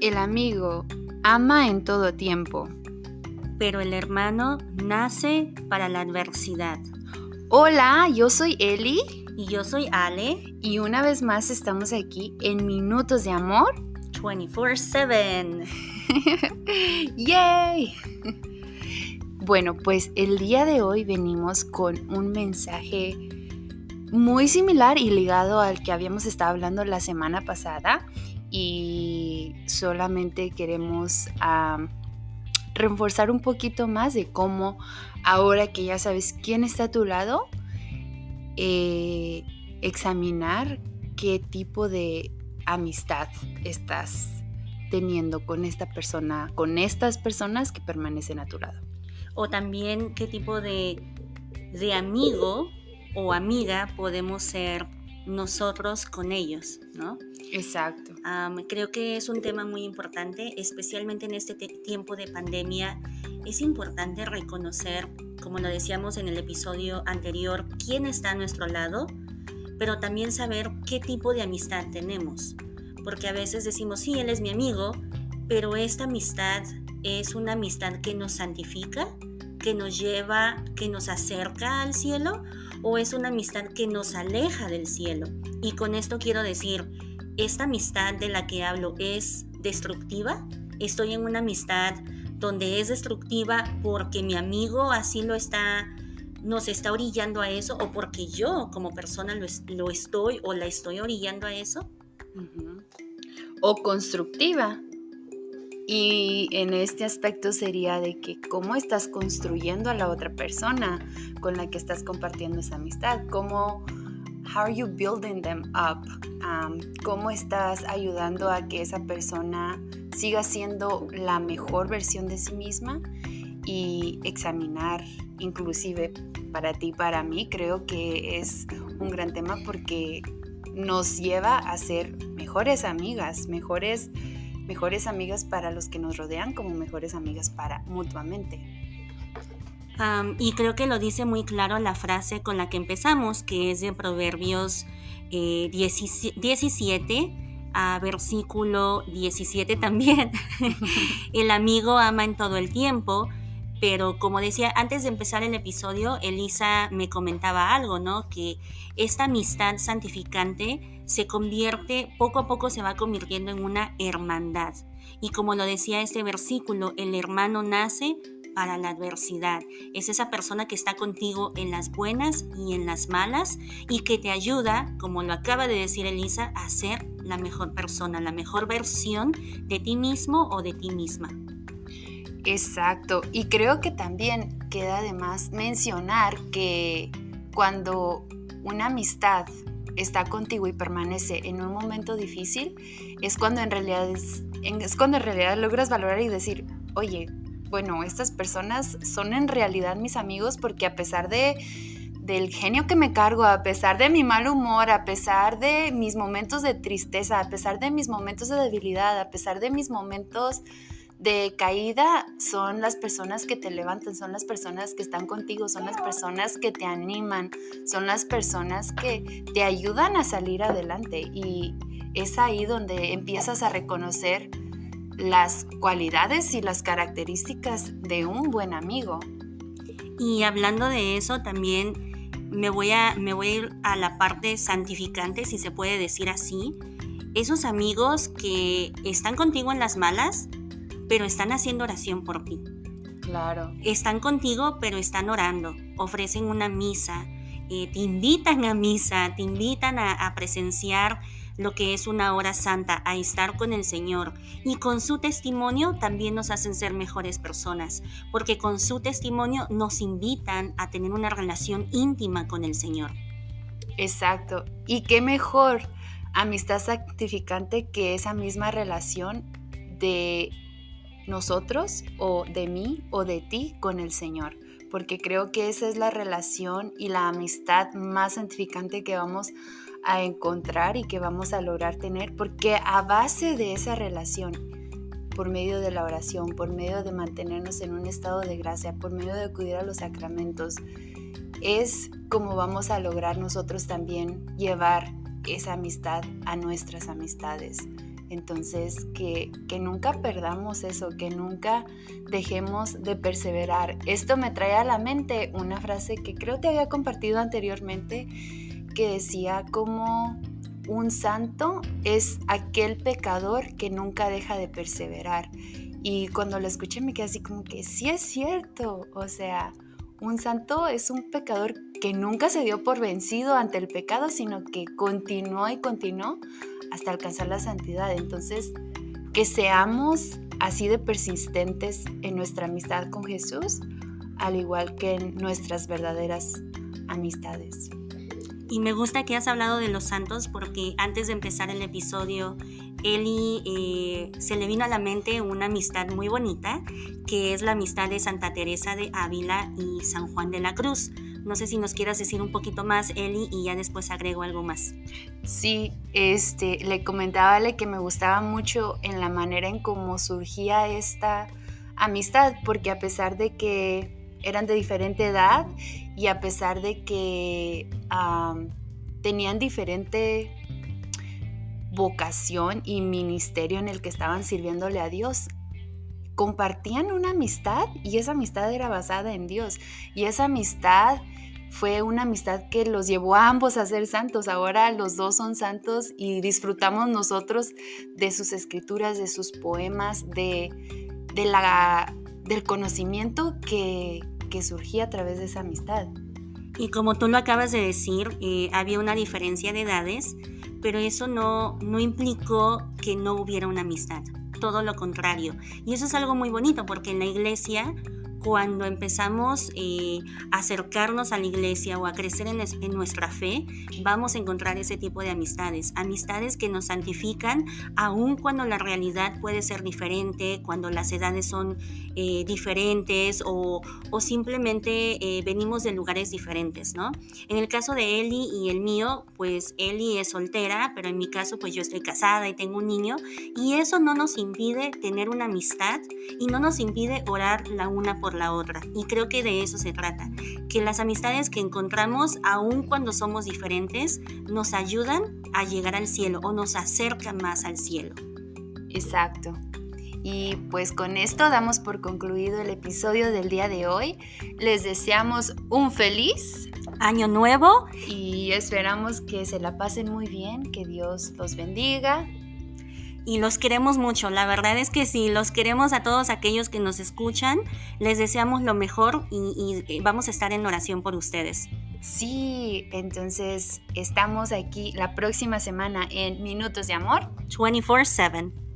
El amigo ama en todo tiempo. Pero el hermano nace para la adversidad. Hola, yo soy Eli. Y yo soy Ale. Y una vez más estamos aquí en Minutos de Amor. 24/7. ¡Yay! Bueno, pues el día de hoy venimos con un mensaje muy similar y ligado al que habíamos estado hablando la semana pasada y solamente queremos reforzar un poquito más de cómo ahora que ya sabes quién está a tu lado, eh, examinar qué tipo de amistad estás teniendo con esta persona, con estas personas que permanecen a tu lado. O también qué tipo de, de amigo o amiga podemos ser nosotros con ellos, ¿no? Exacto. creo que es un tema muy importante, especialmente en este tiempo de pandemia. Es importante reconocer, como lo decíamos en el episodio anterior, quién está a nuestro lado, pero también saber qué tipo de amistad tenemos. Porque a veces decimos, sí, él es mi amigo, pero esta amistad es una amistad que nos santifica, que nos lleva, que nos acerca al cielo, o es una amistad que nos aleja del cielo. Y con esto quiero decir, ¿esta amistad de la que hablo es destructiva? ¿Estoy en una amistad donde es destructiva porque mi amigo así lo está, nos está orillando a eso o porque yo como persona lo, lo estoy o la estoy orillando a eso? O constructiva, y en este aspecto sería de que cómo estás construyendo a la otra persona con la que estás compartiendo esa amistad, cómo how are you building them up, um, cómo estás ayudando a que esa persona siga siendo la mejor versión de sí misma y examinar inclusive para ti, para mí, creo que es un gran tema porque nos lleva a ser mejores amigas, mejores mejores amigas para los que nos rodean como mejores amigas para mutuamente. y creo que lo dice muy claro la frase con la que empezamos, que es de Proverbios 17 eh, a versículo 17 también. el amigo ama en todo el tiempo, pero como decía, antes de empezar el episodio, Elisa me comentaba algo, ¿no? Que esta amistad santificante se convierte, poco a poco se va convirtiendo en una hermandad. Y como lo decía este versículo, el hermano nace para la adversidad. Es esa persona que está contigo en las buenas y en las malas y que te ayuda, como lo acaba de decir Elisa, a ser la mejor persona, la mejor versión de ti mismo o de ti misma. Exacto. Y creo que también queda de más mencionar que cuando una amistad está contigo y permanece en un momento difícil, es cuando en realidad, es, cuando en realidad logras valorar y decir, oye, bueno, estas personas son en realidad mis amigos porque a pesar de del genio que me cargo, a pesar de mi mal humor, a pesar de mis momentos de tristeza, a pesar de mis momentos de debilidad, a pesar de mis momentos de caída son las personas que te levantan, son las personas que están contigo, son las personas que te animan, son las personas que te ayudan a salir adelante. Y es ahí donde empiezas a reconocer las cualidades y las características de un buen amigo. Y hablando de eso, también me voy a, me voy a ir a la parte santificante, si se puede decir así. Esos amigos que están contigo en las malas, pero están haciendo oración por ti. Claro. Están contigo, pero están orando. Ofrecen una misa, eh, te invitan a misa, te invitan a, presenciar lo que es una hora santa, a estar con el Señor. Y con su testimonio también nos hacen ser mejores personas, porque con su testimonio nos invitan a tener una relación íntima con el Señor. Exacto. Y qué mejor amistad santificante que esa misma relación de nosotros o de mí o de ti con el Señor, porque creo que esa es la relación y la amistad más santificante que vamos a encontrar y que vamos a lograr tener, porque a base de esa relación, por medio de la oración, por medio de mantenernos en un estado de gracia, por medio de acudir a los sacramentos, es como vamos a lograr nosotros también llevar esa amistad a nuestras amistades. Entonces, que, que, nunca perdamos eso, que nunca dejemos de perseverar. Esto me trae a la mente una frase que creo te había compartido anteriormente, que decía como un santo es aquel pecador que nunca deja de perseverar. Y cuando lo escuché me quedé así como que sí es cierto, o sea, un santo es un pecador que nunca se dio por vencido ante el pecado, sino que continuó y continuó hasta alcanzar la santidad. Entonces, que seamos así de persistentes en nuestra amistad con Jesús, al igual que en nuestras verdaderas amistades. Y me gusta que has hablado de los santos porque antes de empezar el episodio, Eli eh, se le vino a la mente una amistad muy bonita, que es la amistad de Santa Teresa de Ávila y San Juan de la Cruz. No sé si nos quieras decir un poquito más, Eli, y ya después agrego algo más. Sí, este, le comentaba que me gustaba mucho en la manera en cómo surgía esta amistad, porque a pesar de que eran de diferente edad y a pesar de que tenían diferente vocación y ministerio en el que estaban sirviéndole a Dios, compartían una amistad y esa amistad era basada en Dios. Y esa amistad fue una amistad que los llevó a ambos a ser santos. Ahora los dos son santos y disfrutamos nosotros de sus escrituras, de sus poemas, de, la, del conocimiento que, que surgía a través de esa amistad. Y como tú lo acabas de decir, eh, había una diferencia de edades, pero eso no, no implicó que no hubiera una amistad, todo lo contrario. Y eso es algo muy bonito porque en la iglesia cuando empezamos eh, a acercarnos a la iglesia o a crecer en, nuestra fe, vamos a encontrar ese tipo de amistades. Amistades que nos santifican, aun cuando la realidad puede ser diferente, cuando las edades son eh, diferentes o, simplemente eh, venimos de lugares diferentes, ¿no? En el caso de Eli y el mío, pues Eli es soltera, pero en mi caso, pues yo estoy casada y tengo un niño, y eso no nos impide tener una amistad y no nos impide orar la una por la otra. Y creo que de eso se trata, que las amistades que encontramos, aun cuando somos diferentes, nos ayudan a llegar al cielo o nos acercan más al cielo. Exacto. Y pues con esto damos por concluido el episodio del día de hoy. Les deseamos un feliz año nuevo y esperamos que se la pasen muy bien, que Dios los bendiga y los queremos mucho. La verdad es que sí, los queremos a todos aquellos que nos escuchan. Les deseamos lo mejor y, y, vamos a estar en oración por ustedes. Sí, entonces estamos aquí la próxima semana en Minutos de Amor 24/7.